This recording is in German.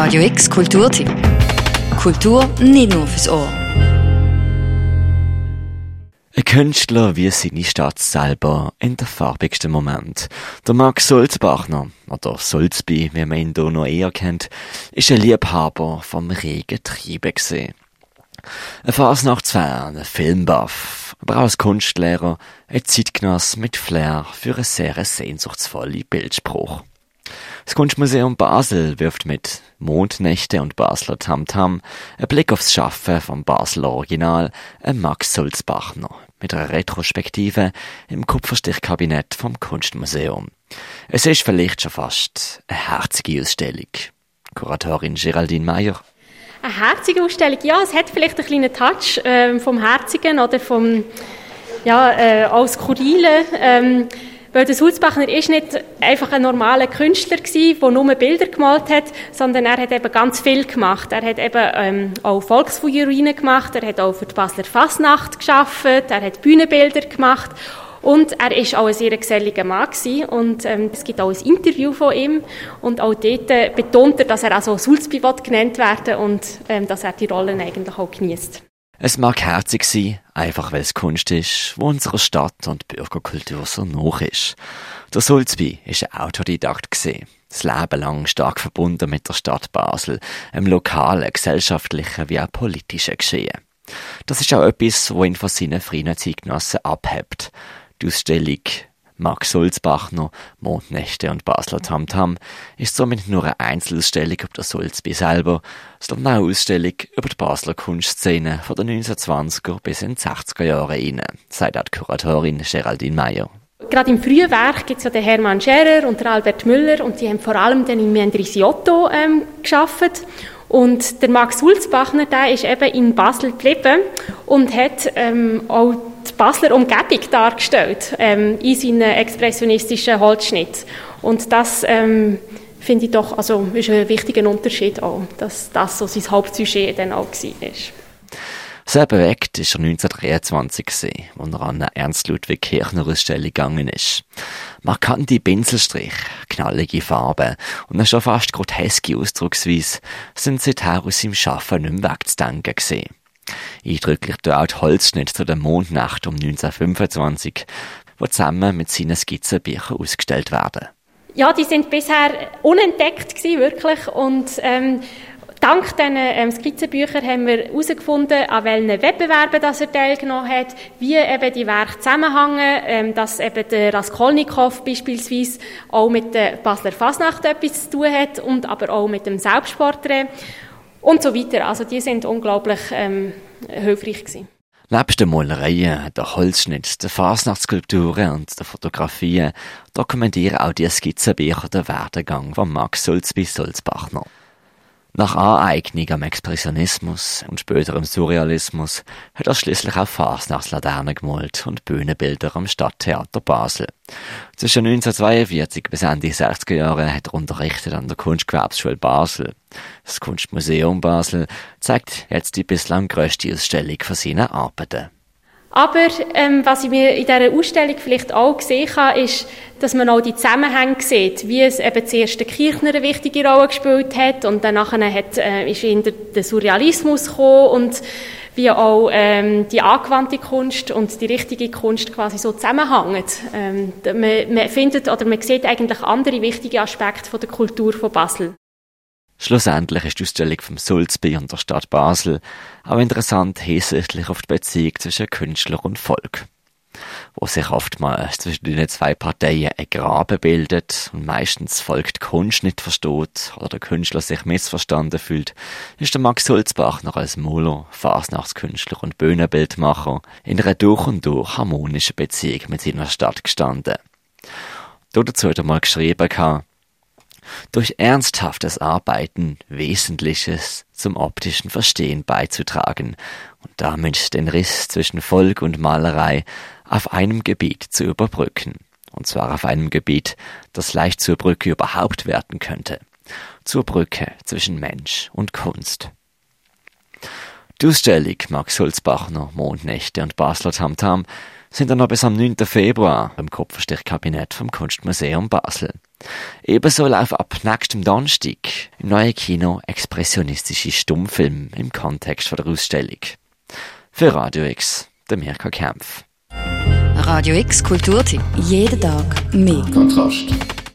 Radio X Kulturtipp. Kultur nicht nur fürs Ohr. Ein Künstler wie seine Stadt selber in der farbigsten Moment. Der Max Sulzbachner, oder Sulzby, wie man ihn hier noch eher kennt, ist ein Liebhaber vom regen Triebe gesehen. Ein Fasnachtsfan, ein Filmbuff, aber auch als Kunstlehrer ein Zeitgenoss mit Flair für eine sehr sehnsuchtsvolle Bildspruch. Das Kunstmuseum Basel wirft mit Mondnächte und Basler Tamtam einen Blick aufs Schaffen vom Basler Original, ein Max Sulzbachner, mit einer Retrospektive im Kupferstichkabinett vom Kunstmuseum. Es ist vielleicht schon fast eine herzige Ausstellung. Kuratorin Geraldine Meyer. Eine herzige Ausstellung, ja, es hat vielleicht einen kleinen Touch äh, vom Herzigen oder vom, ja, äh, als Skurrilen. Ähm, weil der Sulzbachner ist nicht einfach ein normaler Künstler gewesen, der nur Bilder gemalt hat, sondern er hat eben ganz viel gemacht. Er hat eben ähm, auch Volksfeuerwehren gemacht, er hat auch für die Basler Fasnacht geschafft, er hat Bühnenbilder gemacht und er ist auch ein sehr geselliger Mann gewesen. und ähm, es gibt auch ein Interview von ihm und auch dort äh, betont er, dass er also Sulzbivot genannt werden und ähm, dass er die Rollen eigentlich auch genießt. Es mag herzig sein, einfach weil es Kunst ist, wo unserer Stadt und Bürgerkultur so noch ist. Der Sulzby ist ein Autodidakt gesehen, das Leben lang stark verbunden mit der Stadt Basel, im lokalen, gesellschaftlichen wie auch politischen Geschehen. Das ist auch etwas, wo ihn von seinen frühen Zeitgenossen abhebt. Die Ausstellung Max Sulzbachner, Mondnächte und Basler Tamtam ist somit nur eine Einzelausstellung über den Sulzby selber, sondern eine Ausstellung über die Basler Kunstszene von den 1920er bis in die 60er Jahre rein, sagt auch die Kuratorin Geraldine Meyer. Gerade im frühen Werk gibt es ja den Hermann Scherer und den Albert Müller und die haben vor allem dann in Mendrisiotto ähm, geschafft. Und der Max Sulzbachner, der ist eben in Basel geblieben und hat ähm, auch Basler Umgebung dargestellt ähm, in seinen expressionistischen Holzschnitt. Und das ähm, finde ich doch, also ist ein wichtiger Unterschied auch, dass das so sein Hauptsujet dann auch war. Sehr bewegt ist er 1923 gewesen, als er an eine Ernst-Ludwig Kirchner Ausstellung gegangen ist. Markante Pinselstrich, knallige Farben und eine schon fast groteske Ausdrucksweise sind seither aus seinem Schaffen nicht mehr wegzudenken gewesen. Tut auch die Holzschnitt zu der Mondnacht um 1925, wo zusammen mit seinen Skizzenbüchern ausgestellt werden. Ja, die sind bisher unentdeckt gewesen, wirklich. Und ähm, dank diesen ähm, Skizzenbüchern haben wir herausgefunden, an welchen Wettbewerben das er teilgenommen hat, wie eben die Werke zusammenhängen, ähm, dass eben der Raskolnikow beispielsweise auch mit der Basler Fasnacht etwas zu tun hat und aber auch mit dem Selbstporträt und so weiter. Also die sind unglaublich ähm, hilfreich gewesen. Nebst den Malereien, der Holzschnitt, der Fasnachtsskulpturen und der Fotografien dokumentieren auch die Skizzenbücher den Werdegang von Max Sulzby Sulzbachner. Nach Aneignung am Expressionismus und späterem Surrealismus hat er schließlich auch Fasnachtslaternen gemalt und Bühnenbilder am Stadttheater Basel. Zwischen 1942 bis Ende 60er Jahre hat er unterrichtet an der Kunstgewerbsschule Basel. Das Kunstmuseum Basel zeigt jetzt die bislang grösste Ausstellung von seinen Arbeiten. Aber ähm, was ich mir in dieser Ausstellung vielleicht auch gesehen habe, ist, dass man auch die Zusammenhänge sieht, wie es eben zuerst der Kirchner eine wichtige Rolle gespielt hat und dann hat, äh, ist in der Surrealismus gekommen und wie auch ähm, die angewandte Kunst und die richtige Kunst quasi so zusammenhängen. Ähm, man, man findet oder man sieht eigentlich andere wichtige Aspekte von der Kultur von Basel. Schlussendlich ist die Ausstellung vom Sulzby und der Stadt Basel auch interessant hinsichtlich auf die Beziehung zwischen Künstler und Volk, wo sich oftmals zwischen den zwei Parteien ein Graben bildet und meistens Volk die Kunst nicht versteht oder der Künstler sich missverstanden fühlt, ist der Max Sulzbach noch als Muller, Fasnachtskünstler und Bühnenbildmacher in einer durch und durch harmonischen Beziehung mit seiner Stadt gestanden. Dazu hat er mal geschrieben, durch ernsthaftes Arbeiten Wesentliches zum optischen Verstehen beizutragen und damit den Riss zwischen Volk und Malerei auf einem Gebiet zu überbrücken. Und zwar auf einem Gebiet, das leicht zur Brücke überhaupt werden könnte. Zur Brücke zwischen Mensch und Kunst. Die Ausstellung Max Sulzbachner, Mondnächte und Basler Tamtam sind dann noch bis am 9. Februar im Kupferstichkabinett vom Kunstmuseum Basel. Ebenso laufen ab nächstem Donnerstag im neuen Kino expressionistische Stummfilme im Kontext der Ausstellung. Für Radio X, der Mirka Kempf. Radio X Kulturtipp. Jeden Tag mehr. Kontrast.